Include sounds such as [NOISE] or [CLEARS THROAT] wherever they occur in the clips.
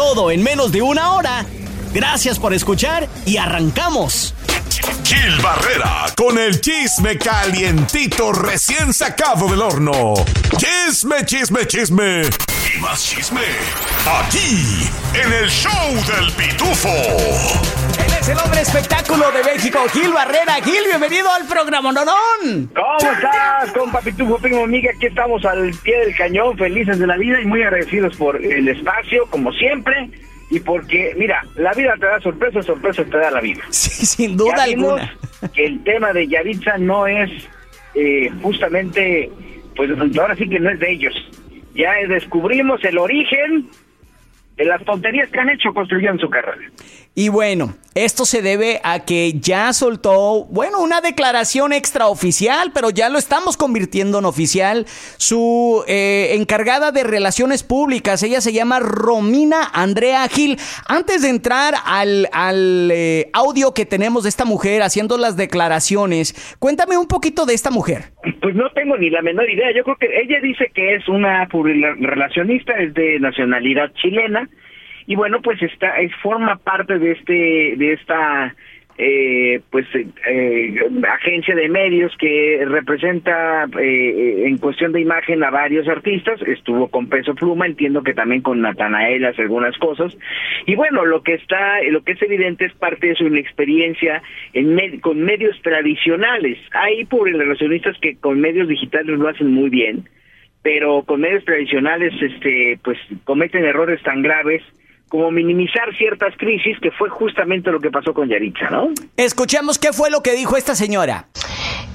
Todo en menos de una hora. Gracias por escuchar y arrancamos. Gil Barrera con el chisme calientito recién sacado del horno. Chisme, chisme, chisme. Y más chisme. Aquí, en el show del pitufo. Es el hombre espectáculo de México, Gil Barrera. Gil, bienvenido al programa Nonón. ¿Cómo estás, compa Pitufo, primo amiga? Aquí estamos al pie del cañón, felices de la vida y muy agradecidos por el espacio, como siempre. Y porque, mira, la vida te da sorpresas, sorpresas te da la vida. [LAUGHS] Sí, sin duda Ya alguna. que el tema de Yaritza no es eh, justamente, pues ahora sí que no es de ellos. Ya descubrimos el origen de las tonterías que han hecho construyendo su carrera. Y bueno, esto se debe a que ya soltó, bueno, una declaración extraoficial, pero ya lo estamos convirtiendo en oficial. Su eh, encargada de relaciones públicas, ella se llama Romina Andrea Gil. Antes de entrar al, al eh, audio que tenemos de esta mujer haciendo las declaraciones, cuéntame un poquito de esta mujer. Pues no tengo ni la menor idea. Yo creo que ella dice que es una relacionista, es de nacionalidad chilena y bueno, pues está es forma parte de este de esta eh, pues eh, agencia de medios que representa eh, en cuestión de imagen a varios artistas. Estuvo con Peso Pluma entiendo que también con Natanael hace algunas cosas. Y bueno lo que está lo que es evidente es parte de su experiencia en med con medios tradicionales. Hay relacionistas que con medios digitales lo hacen muy bien pero con medios tradicionales este pues cometen errores tan graves como minimizar ciertas crisis, que fue justamente lo que pasó con Yaritza, ¿no? Escuchemos qué fue lo que dijo esta señora.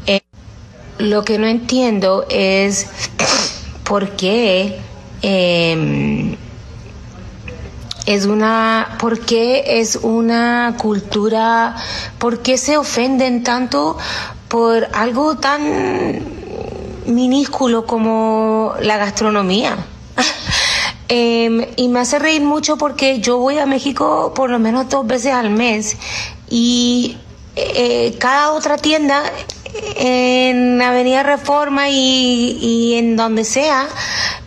Eh, lo que no entiendo es [CLEARS THROAT] por qué eh, es una, por qué es una cultura, por qué se ofenden tanto por algo tan minúsculo como la gastronomía. Eh, y me hace reír mucho porque yo voy a México por lo menos dos veces al mes y eh, cada otra tienda en Avenida Reforma y, y en donde sea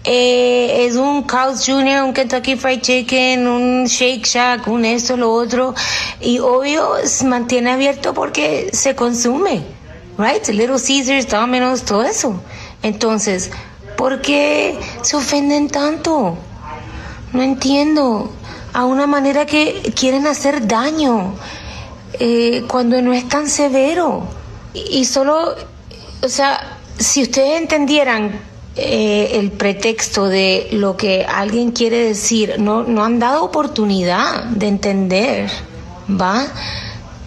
eh, es un Carl's Jr., un Kentucky Fried Chicken, un Shake Shack, un esto, lo otro y obvio se mantiene abierto porque se consume, right? Little Caesars, Domino's, todo eso. Entonces, ¿por qué se ofenden tanto? No entiendo. A una manera que quieren hacer daño eh, cuando no es tan severo. Y, solo, o sea, si ustedes entendieran eh, el pretexto de lo que alguien quiere decir, no, no han dado oportunidad de entender, ¿va?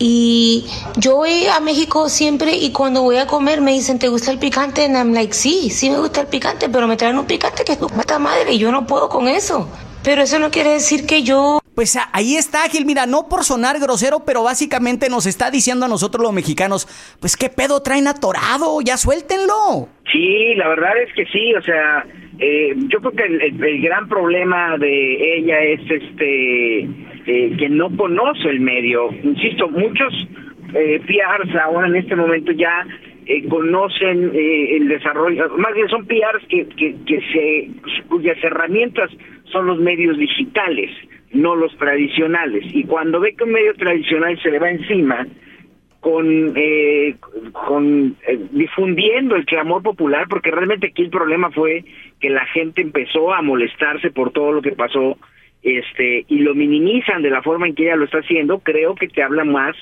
Y yo voy a México siempre y cuando voy a comer me dicen, ¿te gusta el picante? And I'm like, sí, sí me gusta el picante, pero me traen un picante que es tu madre y yo no puedo con eso. Pero eso no quiere decir que yo... Pues ahí está, Gil. Mira, no por sonar grosero, pero básicamente nos está diciendo a nosotros los mexicanos, pues qué pedo traen atorado, ya suéltenlo. Sí, la verdad es que sí, o sea, eh, yo creo que el, el, el, gran problema de ella es este eh, que no conoce el medio. Insisto, muchos eh, PRs ahora en este momento ya eh, conocen eh, el desarrollo, más bien son PRs que, que, que se, cuyas herramientas son los medios digitales, no los tradicionales. Y cuando ve que un medio tradicional se le va encima, con, eh, con eh, difundiendo el clamor popular, porque realmente aquí el problema fue que la gente empezó a molestarse por todo lo que pasó, este, y lo minimizan de la forma en que ella lo está haciendo, creo que te habla más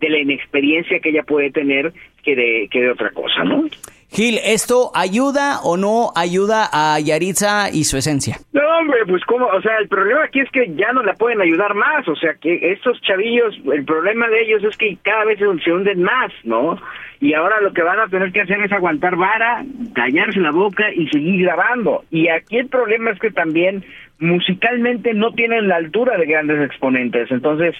de la inexperiencia que ella puede tener que de, que de otra cosa, ¿no? Gil, ¿esto ayuda o no ayuda a Yaritza y su esencia? No, hombre, pues como, o sea, el problema aquí es que ya no la pueden ayudar más, o sea, que estos chavillos, el problema de ellos es que cada vez se hunden más, ¿no? Y ahora lo que van a tener que hacer es aguantar vara, callarse la boca y seguir grabando. Y aquí el problema es que también musicalmente no tienen la altura de grandes exponentes. Entonces,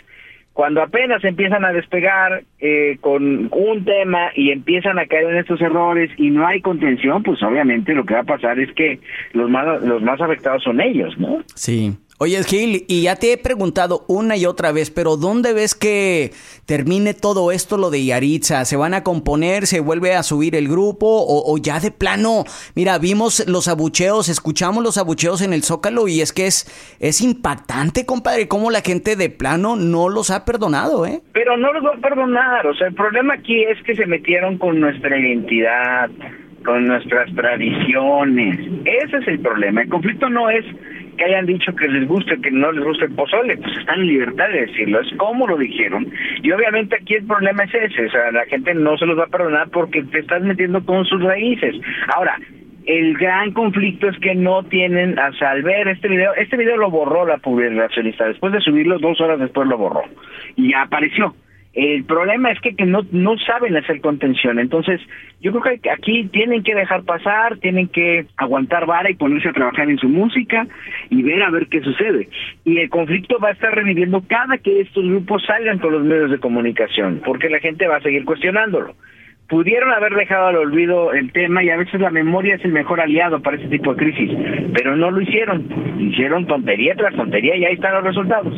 cuando apenas empiezan a despegar eh, con un tema y empiezan a caer en estos errores y no hay contención, pues obviamente lo que va a pasar es que los más, los más afectados son ellos, ¿no? Sí. Oye, Gil, y ya te he preguntado una y otra vez, pero ¿dónde ves que termine todo esto, lo de Yaritza? ¿Se van a componer? ¿Se vuelve a subir el grupo? ¿O, ya de plano? Mira, vimos los abucheos, escuchamos los abucheos en el Zócalo y es que es, es impactante, compadre, cómo la gente de plano no los ha perdonado, ¿eh? Pero no los va a perdonar, o sea, el problema aquí es que se metieron con nuestra identidad, con nuestras tradiciones. Ese es el problema. El conflicto no es que hayan dicho que les guste, que no les guste el pozole, pues están en libertad de decirlo, es como lo dijeron. Y obviamente aquí el problema es ese, o sea, la gente no se los va a perdonar porque te estás metiendo con sus raíces. Ahora, el gran conflicto es que no tienen, o sea, al ver este video, este video lo borró la publicacionista, después de subirlo, dos horas después lo borró, y apareció. El problema es que, que no, no saben hacer contención. Entonces, yo creo que aquí tienen que dejar pasar, tienen que aguantar vara y ponerse a trabajar en su música y ver a ver qué sucede. Y el conflicto va a estar reviviendo cada que estos grupos salgan con los medios de comunicación, porque la gente va a seguir cuestionándolo pudieron haber dejado al olvido el tema y a veces la memoria es el mejor aliado para ese tipo de crisis, pero no lo hicieron, hicieron tontería tras tontería y ahí están los resultados.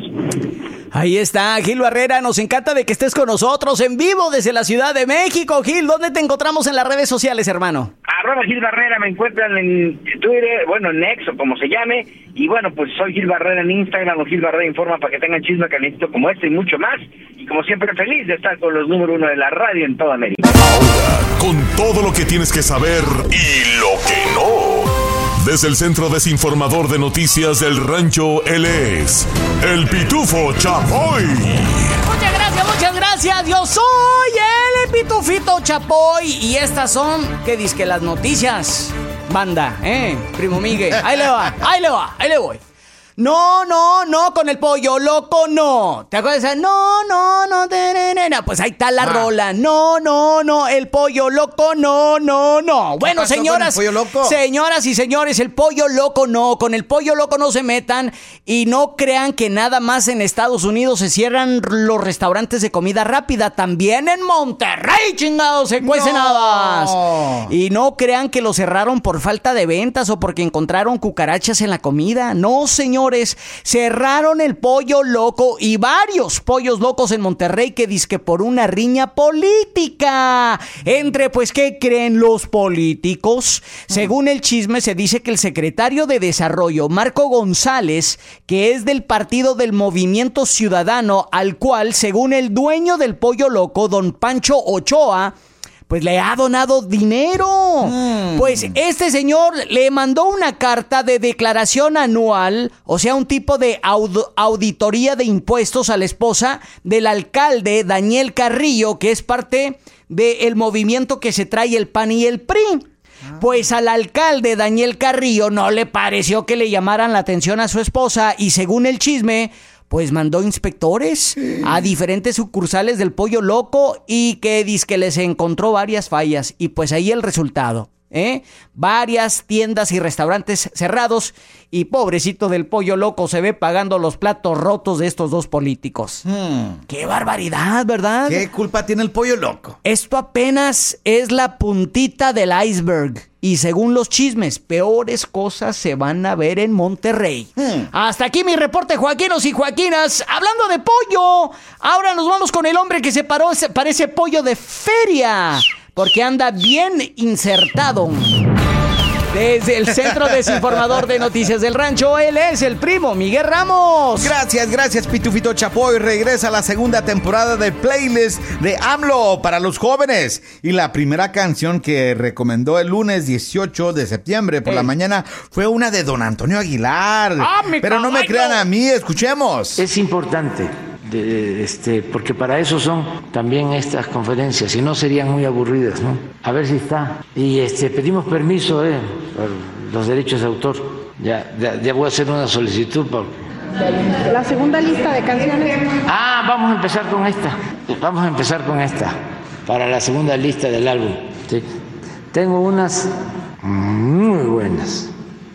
Ahí está, Gil Barrera, nos encanta de que estés con nosotros en vivo desde la Ciudad de México. Gil, ¿dónde te encontramos en las redes sociales, hermano? Arroba Gil Barrera, me encuentran en Twitter, bueno, en Nexo, como se llame, y bueno, pues soy Gil Barrera en Instagram o Gil Barrera Informa para que tengan chisme calientito como este y mucho más, y como siempre feliz de estar con los número uno de la radio en toda América. Con todo lo que tienes que saber y lo que no. Desde el Centro Desinformador de Noticias del Rancho, él es el Pitufo Chapoy. Muchas gracias, muchas gracias. Yo soy el Pitufito Chapoy. Y estas son, ¿qué que Las noticias. Banda, ¿eh? Primo Miguel. Ahí le va, ahí le va, ahí le voy. No, no, no, con el pollo loco no. ¿Te acuerdas? No, no, no, no. Pues ahí está la ah. rola. No, no, no, el pollo loco no, no, no. Bueno, señoras, señoras y señores, el pollo loco no. Con el pollo loco no se metan y no crean que nada más en Estados Unidos se cierran los restaurantes de comida rápida. También en Monterrey, chingados, se cuecen no. Y no crean que lo cerraron por falta de ventas o porque encontraron cucarachas en la comida. No, señor cerraron el pollo loco y varios pollos locos en Monterrey que disque por una riña política. Entre, pues, ¿qué creen los políticos? Según el chisme, se dice que el secretario de Desarrollo, Marco González, que es del partido del Movimiento Ciudadano, al cual, según el dueño del pollo loco, don Pancho Ochoa, pues le ha donado dinero. Mm. Pues este señor le mandó una carta de declaración anual, o sea, un tipo de auditoría de impuestos a la esposa del alcalde Daniel Carrillo, que es parte del movimiento que se trae el PAN y el PRI. Ah. Pues al alcalde Daniel Carrillo no le pareció que le llamaran la atención a su esposa y según el chisme, pues mandó inspectores a diferentes sucursales del Pollo Loco y que dice que les encontró varias fallas y pues ahí el resultado. ¿Eh? Varias tiendas y restaurantes cerrados y pobrecito del pollo loco se ve pagando los platos rotos de estos dos políticos. Hmm. ¡Qué barbaridad, ¿verdad? ¿Qué culpa tiene el pollo loco? Esto apenas es la puntita del iceberg. Y según los chismes, peores cosas se van a ver en Monterrey. Hmm. Hasta aquí mi reporte, Joaquinos y Joaquinas. Hablando de pollo, ahora nos vamos con el hombre que se paró, parece pollo de feria porque anda bien insertado. Desde el Centro Desinformador de Noticias del Rancho, él es el primo Miguel Ramos. Gracias, gracias Pitufito Chapoy. Regresa la segunda temporada de playlist de AMLO para los jóvenes. Y la primera canción que recomendó el lunes 18 de septiembre por la mañana fue una de don Antonio Aguilar. Ah, Pero no me crean a mí, escuchemos. Es importante este, porque para eso son también estas conferencias, si no serían muy aburridas, ¿no? A ver si está. Y este, pedimos permiso eh, por los derechos de autor. Ya, ya, voy a hacer una solicitud. La segunda lista de canciones. Ah, vamos a empezar con esta. Vamos a empezar con esta, para la segunda lista del álbum. Tengo unas muy buenas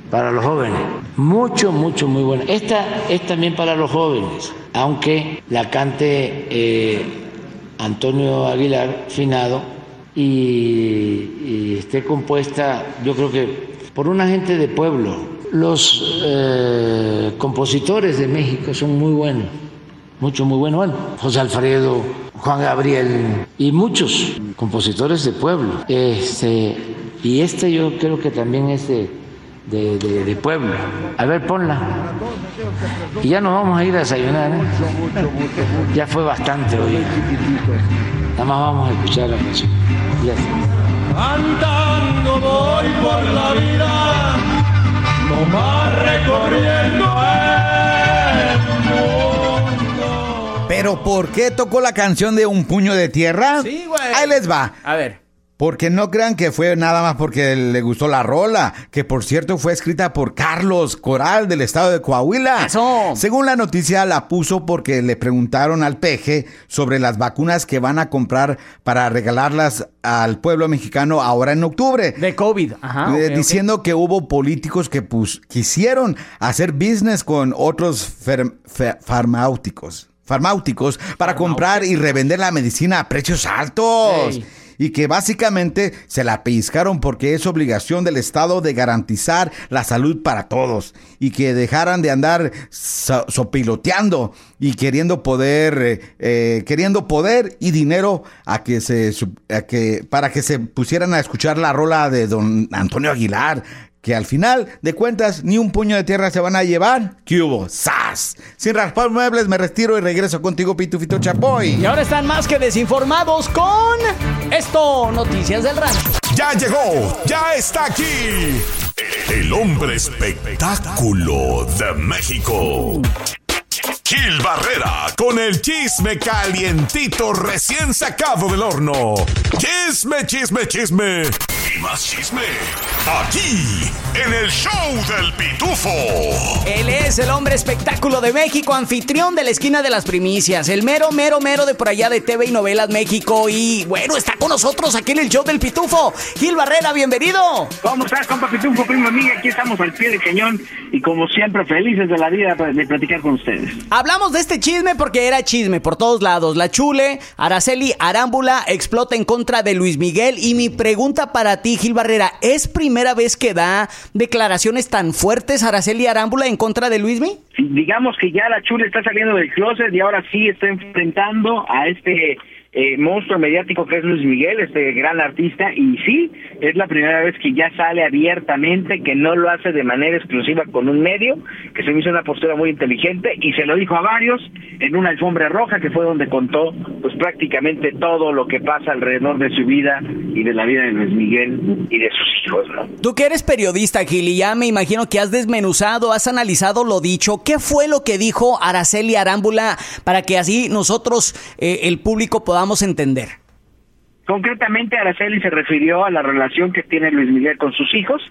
para los jóvenes Mucho, mucho, muy buena. Esta es también para los jóvenes, aunque la cante eh, Antonio Aguilar Finado y, esté compuesta, yo creo que por una gente de pueblo. Los eh, compositores de México son muy buenos, mucho, muy buenos. Bueno, José Alfredo, Juan Gabriel y muchos compositores de pueblo. Este, y este yo creo que también es de, de, pueblo. A ver, ponla. Y ya nos vamos a ir a desayunar. ¿eh? Ya fue bastante hoy. Nada más vamos a escuchar la canción. Andando voy por la vida, no más recorriendo ¿Pero por qué tocó la canción de Un puño de tierra? Sí, güey. Ahí les va. A ver. Porque no crean que fue nada más porque le gustó la rola, que por cierto fue escrita por Carlos Coral del estado de Coahuila. Eso. Según la noticia la puso porque le preguntaron al peje sobre las vacunas que van a comprar para regalarlas al pueblo mexicano ahora en octubre. De COVID, ajá. Eh, diciendo que hubo políticos que pues, quisieron hacer business con otros farmacéuticos farmacéuticos para comprar y revender la medicina a precios altos y que básicamente se la pellizcaron porque es obligación del Estado de garantizar la salud para todos y que dejaran de andar sopiloteando y queriendo poder, eh, eh, queriendo poder y dinero a que se, a que, para que se pusieran a escuchar la rola de don Antonio Aguilar, que al final de cuentas ni un puño de tierra se van a llevar. ¿Qué hubo? ¡Sas! Sin raspar muebles me retiro y regreso contigo, Pitufito Chapoy. Y ahora están más que desinformados con esto, Noticias del Rancho. Ya llegó, ya está aquí. El hombre espectáculo de México. Gil Barrera con el chisme calientito recién sacado del horno. Chisme, chisme, chisme. Y más chisme. Aquí, en el show del pitufo. Él es el hombre espectáculo de México, anfitrión de la esquina de las primicias, el mero, mero, mero de por allá de TV y Novelas México. Y bueno, está con nosotros aquí en el show del pitufo. Gil Barrera, bienvenido. ¿Cómo estás, compa pitufo, primo amiga? Aquí estamos al pie del cañón y como siempre felices de la vida de platicar con ustedes. Hablamos de este chisme porque era chisme por todos lados. La chule, Araceli Arámbula explota en contra de Luis Miguel. Y mi pregunta para ti, Gil Barrera, ¿es primera vez que da declaraciones tan fuertes Araceli Arámbula en contra de Luismi? Digamos que ya la chule está saliendo del closet y ahora sí está enfrentando a este eh, monstruo mediático que es Luis Miguel, este gran artista, y sí, es la primera vez que ya sale abiertamente, que no lo hace de manera exclusiva con un medio, que se me hizo una postura muy inteligente, y se lo dijo a varios en una alfombra roja, que fue donde contó pues prácticamente todo lo que pasa alrededor de su vida y de la vida de Luis Miguel y de sus hijos, ¿no? Tú que eres periodista, Gil, ya me imagino que has desmenuzado, has analizado lo dicho, ¿qué fue lo que dijo Araceli Arámbula para que así nosotros, eh, el público, podamos a entender. Concretamente, Araceli se refirió a la relación que tiene Luis Miguel con sus hijos.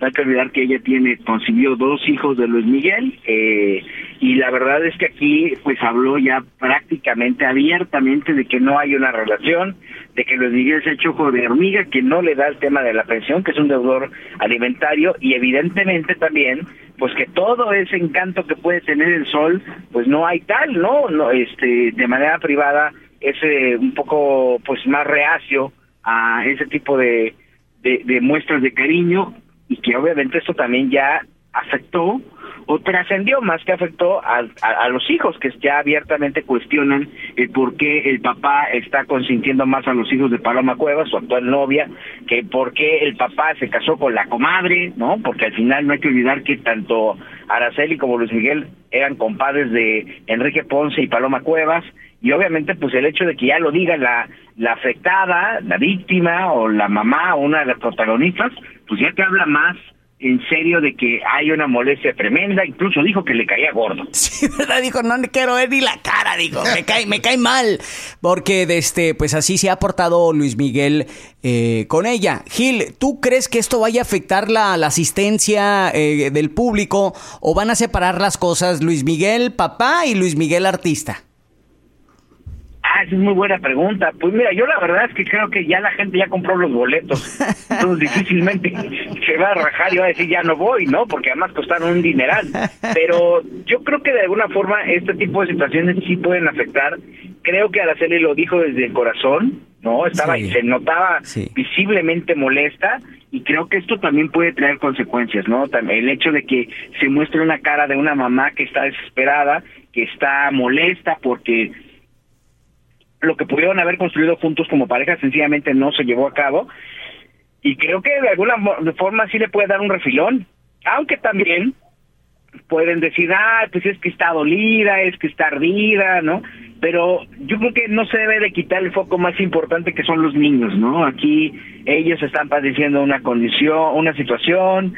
No hay que olvidar que ella tiene, consiguió dos hijos de Luis Miguel, eh, y la verdad es que aquí, pues habló ya prácticamente abiertamente de que no hay una relación, de que Luis Miguel se ha hecho de hormiga, que no le da el tema de la pensión, que es un deudor alimentario, y evidentemente también, pues que todo ese encanto que puede tener el sol, pues no hay tal, ¿no? no este, de manera privada es eh, un poco pues más reacio a ese tipo de, de, muestras de cariño y que obviamente esto también ya afectó o trascendió más que afectó a, a, los hijos que ya abiertamente cuestionan el por qué el papá está consintiendo más a los hijos de Paloma Cuevas, su actual novia, que por qué el papá se casó con la comadre, ¿no? Porque al final no hay que olvidar que tanto Araceli como Luis Miguel eran compadres de Enrique Ponce y Paloma Cuevas y obviamente pues el hecho de que ya lo diga la, la afectada, la víctima o la mamá o una de las protagonistas, pues ya te habla más en serio de que hay una molestia tremenda, incluso dijo que le caía gordo. [LAUGHS] Sí, ¿verdad? Dijo, no le quiero ver ni la cara, digo, me cae, me cae mal, porque de este, pues así se ha portado Luis Miguel eh, con ella. Gil, ¿tú crees que esto vaya a afectar la, la asistencia eh, del público o van a separar las cosas Luis Miguel papá y Luis Miguel artista? Esa es muy buena pregunta. Pues mira, yo la verdad es que creo que ya la gente ya compró los boletos. Entonces difícilmente se va a rajar y va a decir ya no voy, ¿no? Porque además costaron un dineral. Pero yo creo que de alguna forma este tipo de situaciones sí pueden afectar. Creo que Araceli lo dijo desde el corazón, ¿no? Estaba y se notaba visiblemente molesta y creo que esto también puede traer consecuencias, ¿no? El hecho de que se muestre una cara de una mamá que está desesperada, que está molesta porque lo que pudieron haber construido juntos como pareja sencillamente no se llevó a cabo y creo que de alguna forma sí le puede dar un refilón, aunque también pueden decir, ah, pues es que está dolida, es que está ardida, ¿no? Pero yo creo que no se debe de quitar el foco más importante que son los niños, ¿no? Aquí ellos están padeciendo una condición, una situación,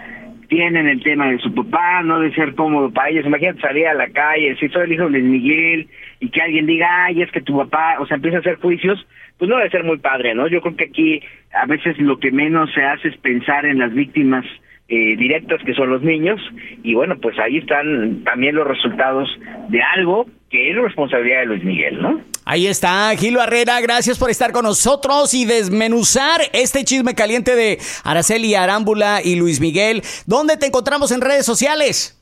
tienen el tema de su papá, no de ser cómodo para ellos. Imagínate salir a la calle, si soy el hijo de Miguel, y que alguien diga, ay, es que tu papá, o sea, empieza a hacer juicios, pues no debe ser muy padre, ¿no? Yo creo que aquí a veces lo que menos se hace es pensar en las víctimas eh, directas que son los niños, y bueno, pues ahí están también los resultados de algo que es responsabilidad de Luis Miguel, ¿no? Ahí está, Gil Barrera, gracias por estar con nosotros y desmenuzar este chisme caliente de Araceli Arámbula y Luis Miguel. ¿Dónde te encontramos en redes sociales?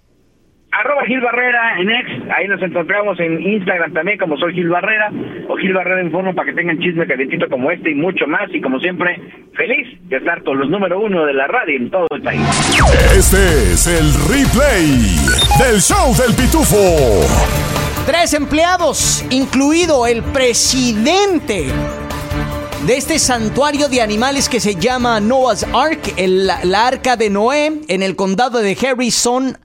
Arroba Gil Barrera en X, ahí nos encontramos en Instagram también como soy Gil Barrera o Gil Barrera en forma para que tengan chisme calientito como este y mucho más y como siempre, feliz de estar con los número uno de la radio en todo el país. Este es el replay del show del pitufo. Tres empleados, incluido el presidente de este santuario de animales que se llama Noah's Ark, el, la arca de Noé, en el condado de Harrison,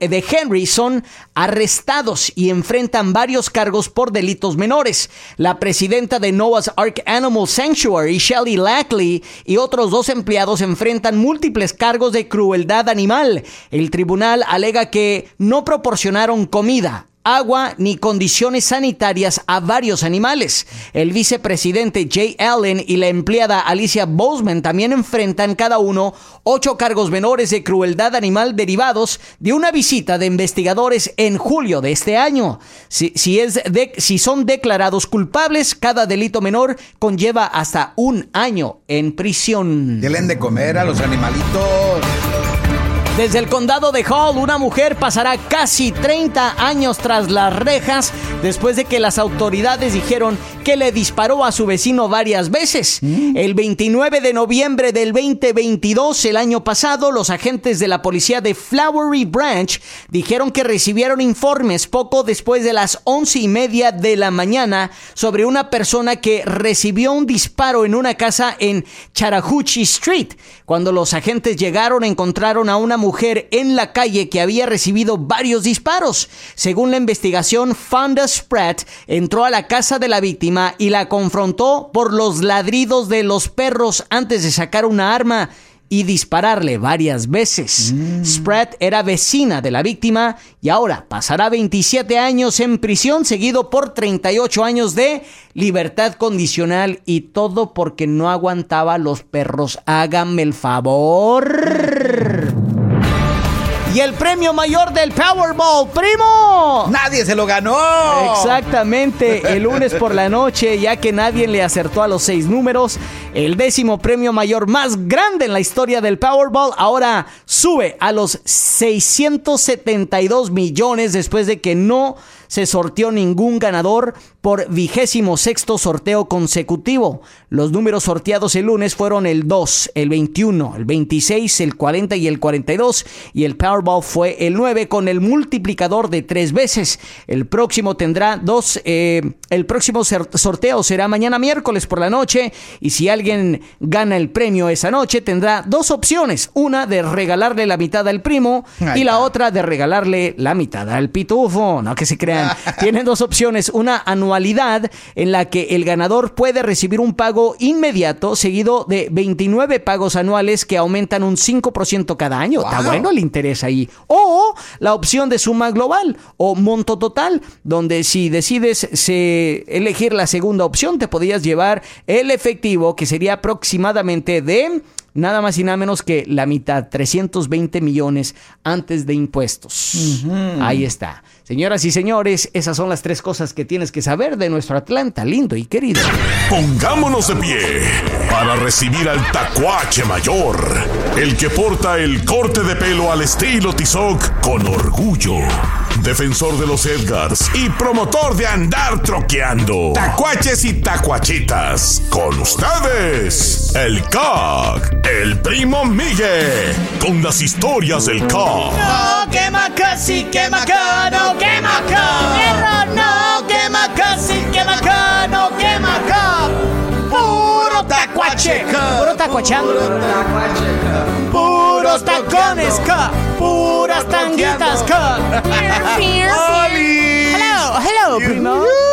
de Henry son arrestados y enfrentan varios cargos por delitos menores. La presidenta de Noah's Ark Animal Sanctuary, Shelly Lackley, y otros dos empleados enfrentan múltiples cargos de crueldad animal. El tribunal alega que no proporcionaron comida, agua ni condiciones sanitarias a varios animales. El vicepresidente Jay Allen y la empleada Alicia Boseman también enfrentan cada uno ocho cargos menores de crueldad animal derivados de una visita de investigadores en julio de este año. Si, si, es si son declarados culpables, cada delito menor conlleva hasta un año en prisión. Delen de comer a los animalitos. Desde el condado de Hall, una mujer pasará casi 30 años tras las rejas después de que las autoridades dijeron que le disparó a su vecino varias veces. Mm. El 29 de noviembre del 2022, el año pasado, los agentes de la policía de Flowery Branch dijeron que recibieron informes poco después de las once y media de la mañana sobre una persona que recibió un disparo en una casa en Chattahoochee Street. Cuando los agentes llegaron, encontraron a una mujer mujer en la calle que había recibido varios disparos. Según la investigación, Fonda Spratt entró a la casa de la víctima y la confrontó por los ladridos de los perros antes de sacar una arma y dispararle varias veces. Mm. Spratt era vecina de la víctima y ahora pasará 27 años en prisión seguido por 38 años de libertad condicional y todo porque no aguantaba los perros. Háganme el favor. Y el premio mayor del Powerball, primo. Nadie se lo ganó. Exactamente, el lunes por la noche, ya que nadie le acertó a los seis números, el décimo premio mayor más grande en la historia del Powerball ahora sube a los 672 millones después de que no se sorteó ningún ganador por vigésimo sexto sorteo consecutivo. Los números sorteados el lunes fueron el 2, el 21, el 26, el 40 y el 42 y el Powerball fue el 9 con el multiplicador de tres veces. El próximo tendrá dos, eh, el próximo sorteo será mañana miércoles por la noche y si alguien gana el premio esa noche tendrá dos opciones, una de regalarle la mitad al primo y la otra de regalarle la mitad al pitufo, no que se [LAUGHS] tienen dos opciones, una anualidad en la que el ganador puede recibir un pago inmediato seguido de 29 pagos anuales que aumentan un 5% cada año. Está bueno el interés ahí. O la opción de suma global o monto total, donde si decides elegir la segunda opción te podrías llevar el efectivo que sería aproximadamente de nada más y nada menos que la mitad, 320 millones antes de impuestos. Ahí está. Señoras y señores, esas son las tres cosas que tienes que saber de nuestro Atlanta lindo y querido. Pongámonos de pie para recibir al tacuache mayor, el que porta el corte de pelo al estilo Tizoc con orgullo. Defensor de los Edgars y promotor de andar troqueando. Tacuaches y tacuachitas. Con ustedes, el CAC, el primo Miguel, con las historias del CAC. No, quema casi, quema acá, no quema acá. no, quema casi, quema acá, no quema acá. Puro tacuache, puro tacuachando. Puros tacones, ca, puras tanguitas, ca. Hello, hello, primo.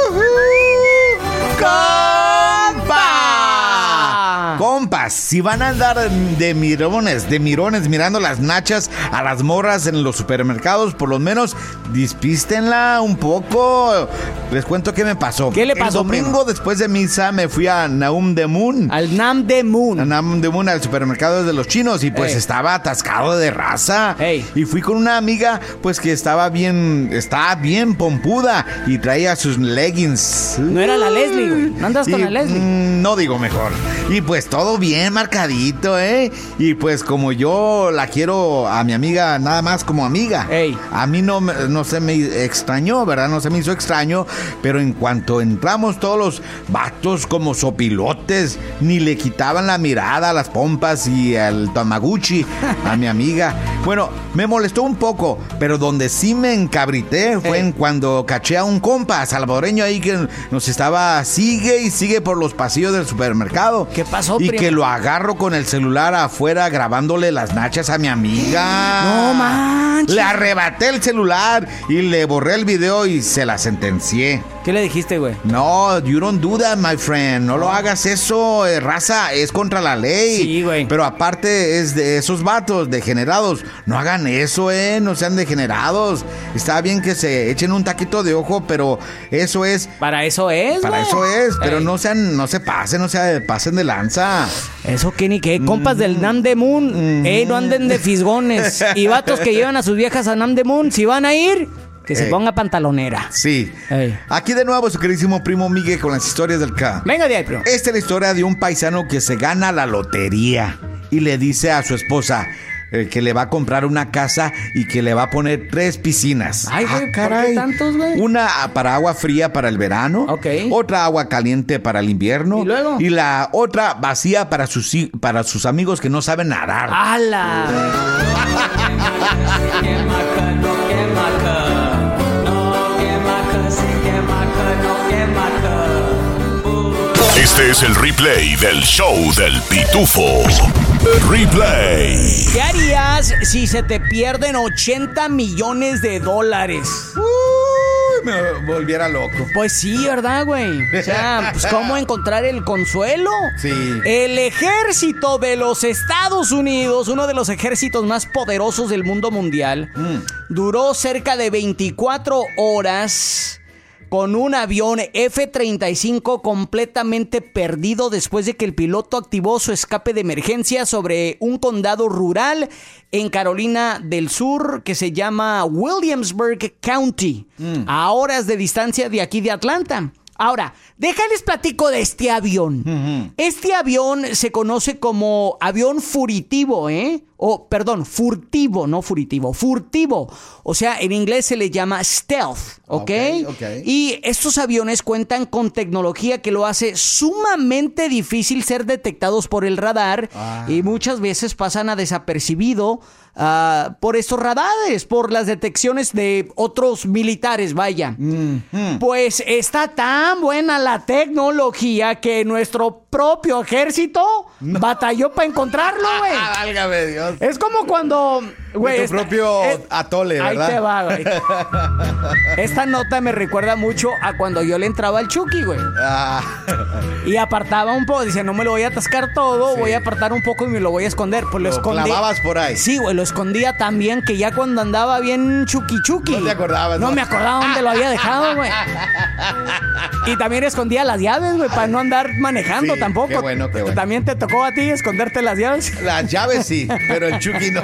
Si van a andar de mirones, de mirones, mirando las nachas a las morras en los supermercados, por lo menos dispístenla un poco. Les cuento qué me pasó. ¿Qué le pasó, El domingo primo? después de misa me fui a Naum de Moon. Al Nam de A Moon. Naum de Moon, al supermercado de los chinos, y pues Ey. estaba atascado de raza. Ey. Y fui con una amiga, pues que estaba bien, estaba bien pompuda y traía sus leggings. No era la Leslie, güey. No andas con la Leslie. mm, no digo mejor. Y pues todo bien marcadito, ¿eh? Y pues como yo la quiero a mi amiga nada más como amiga. Ey. A mí no, no se me extrañó, ¿verdad? No se me hizo extraño. Pero en cuanto entramos todos los vatos como sopilotes, ni le quitaban la mirada a las pompas y al tamaguchi a mi amiga. Bueno, me molestó un poco, pero donde sí me encabrité fue Ey. en cuando caché a un compa salvadoreño ahí que nos estaba sigue y sigue por los pasillos del supermercado. ¿Qué pasó, Y que lo agarro con el celular afuera grabándole las nachas a mi amiga. No manches. Le arrebaté el celular y le borré el video y se la sentencié. ¿Qué le dijiste, güey? No, you don't do that, my friend. No lo hagas eso, eh, raza. Es contra la ley. Sí, güey. Pero aparte es de esos vatos degenerados. No hagan eso, eh. No sean degenerados. Está bien que se echen un taquito de ojo, pero eso es. Para eso es, Para eso es, pero Ey. no sean, no se pasen, no se pasen de lanza. Eso que ni que, compas del Nam de Moon, ey, no anden de fisgones. Y vatos que llevan a sus viejas a Nam de Moon, si van a ir, que se Ey. ponga pantalonera. Sí. Ey. Aquí de nuevo su queridísimo primo Miguel con las historias del K. Venga de ahí, primo. Esta es la historia de un paisano que se gana la lotería y le dice a su esposa eh, que le va a comprar una casa y que le va a poner tres piscinas. Ay, güey, ¿por qué tantos, güey? Una para agua fría para el verano, Ok. otra agua caliente para el invierno ¿Y luego? la otra vacía para sus, para sus amigos que no saben nadar. ¡Hala! Este es el replay del show del pitufo. Replay. ¿Qué harías si se te pierden 80 millones de dólares? Uy, me volviera loco. Pues sí, ¿verdad, güey? O sea, pues ¿cómo [LAUGHS] encontrar el consuelo? Sí. El ejército de los Estados Unidos, uno de los ejércitos más poderosos del mundo mundial, duró cerca de 24 horas con un avión F-35 completamente perdido después de que el piloto activó su escape de emergencia sobre un condado rural en Carolina del Sur que se llama Williamsburg County, a horas de distancia de aquí de Atlanta. Ahora, déjales platico de este avión. Este avión se conoce como avión furitivo, ¿eh? O, perdón, furtivo, no furitivo, furtivo. O sea, en inglés se le llama stealth, ¿ok? Ok, ok. Y estos aviones cuentan con tecnología que lo hace sumamente difícil ser detectados por el radar Ah. y muchas veces pasan a desapercibido ah, por estos radares, por las detecciones de otros militares, vaya. Pues está tan buena la tecnología que nuestro propio ejército batalló para encontrarlo, [LAUGHS] güey. Válgame Dios. Es como cuando, güey, tu esta- propio eh, atole, Ahí ¿verdad? te va, güey. [LAUGHS] Esta nota me recuerda mucho a cuando yo le entraba al Chucky, güey. Ah, Y apartaba un poco, decía, no me lo voy a atascar todo, voy a apartar un poco y me lo voy a esconder. Pues lo, Lo escondí. clavabas por ahí. Sí, güey, lo escondía tan bien que ya cuando andaba bien Chucky Chucky. No te acordabas, No, ¿no? me acordaba dónde lo había dejado, güey. [LAUGHS] Y también escondía las llaves, güey, para no andar manejando Sí, tampoco. qué bueno, qué bueno. También te tocó a ti esconderte las llaves. las llaves sí, [LAUGHS] pero el Chucky no.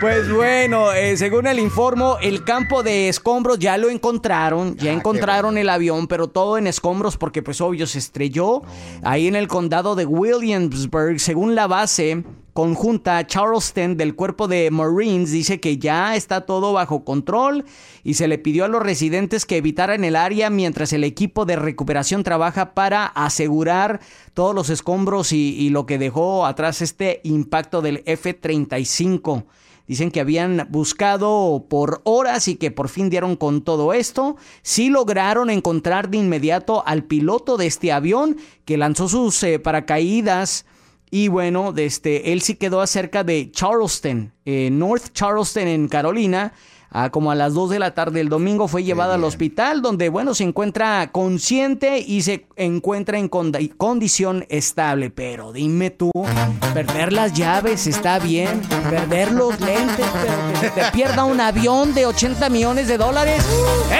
Pues bueno, eh, según el informe, el campo de escombros ya lo encontraron, ya Ah, encontraron el avión, pero todo en escombros porque pues obvio se estrelló ahí en el condado de Williamsburg, según la base conjunta Charleston del cuerpo de Marines dice que ya está todo bajo control y se le pidió a los residentes que evitaran el área mientras el equipo de recuperación trabaja para asegurar todos los escombros y, y lo que dejó atrás este impacto del F-35. Dicen que habían buscado por horas y que por fin dieron con todo esto. Sí lograron encontrar de inmediato al piloto de este avión que lanzó sus eh, paracaídas. Y bueno, desde, él sí quedó acerca de Charleston, eh, North Charleston en Carolina. A como a las 2 de la tarde del domingo fue llevado al hospital donde, bueno, se encuentra consciente y se encuentra en condi- condición estable. Pero dime tú, perder las llaves está bien, perder los lentes, pero que se te pierda un avión de 80 millones de dólares,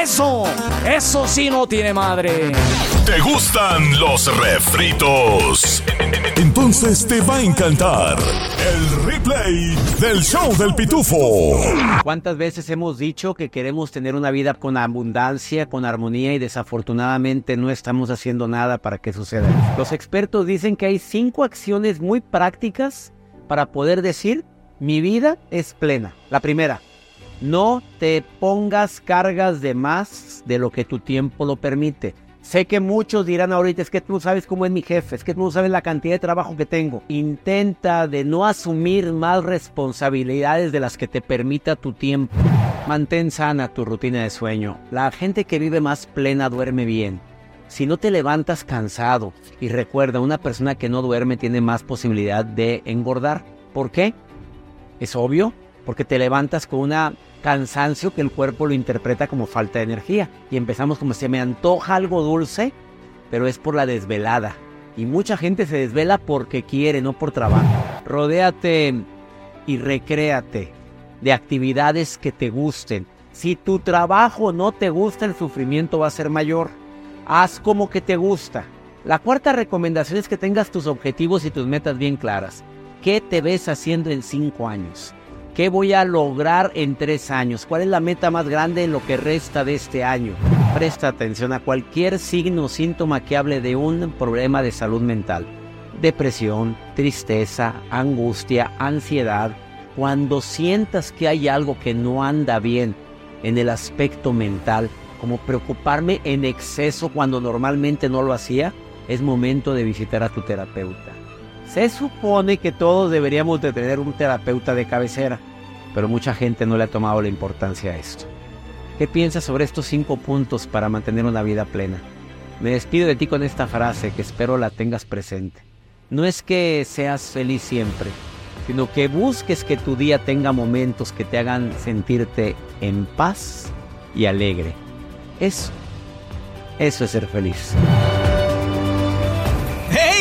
eso, eso sí no tiene madre. ¿Te gustan los refritos? Entonces te va a encantar el replay del show del pitufo. ¿Cuántas veces hemos dicho que queremos tener una vida con abundancia, con armonía y desafortunadamente no estamos haciendo nada para que suceda? Los expertos dicen que hay cinco acciones muy prácticas para poder decir mi vida es plena. La primera, no te pongas cargas de más de lo que tu tiempo lo permite. Sé que muchos dirán ahorita, es que tú no sabes cómo es mi jefe, es que tú no sabes la cantidad de trabajo que tengo. Intenta de no asumir más responsabilidades de las que te permita tu tiempo. Mantén sana tu rutina de sueño. La gente que vive más plena duerme bien. Si no te levantas cansado, y recuerda, una persona que no duerme tiene más posibilidad de engordar. ¿Por qué? Es obvio, porque te levantas con una cansancio que el cuerpo lo interpreta como falta de energía. Y empezamos como se me antoja algo dulce, pero es por la desvelada. Y mucha gente se desvela porque quiere, no por trabajo. Rodéate y recréate de actividades que te gusten. Si tu trabajo no te gusta, el sufrimiento va a ser mayor. Haz como que te gusta. La cuarta recomendación es que tengas tus objetivos y tus metas bien claras. ¿Qué te ves haciendo en cinco años? ¿Qué voy a lograr en tres años? ¿Cuál es la meta más grande en lo que resta de este año? Presta atención a cualquier signo o síntoma que hable de un problema de salud mental. Depresión, tristeza, angustia, ansiedad. Cuando sientas que hay algo que no anda bien en el aspecto mental, como preocuparme en exceso cuando normalmente no lo hacía, es momento de visitar a tu terapeuta. Se supone que todos deberíamos de tener un terapeuta de cabecera, pero mucha gente no le ha tomado la importancia a esto. ¿Qué piensas sobre estos cinco puntos para mantener una vida plena? Me despido de ti con esta frase que espero la tengas presente. No es que seas feliz siempre, sino que busques que tu día tenga momentos que te hagan sentirte en paz y alegre. Eso, eso es ser feliz.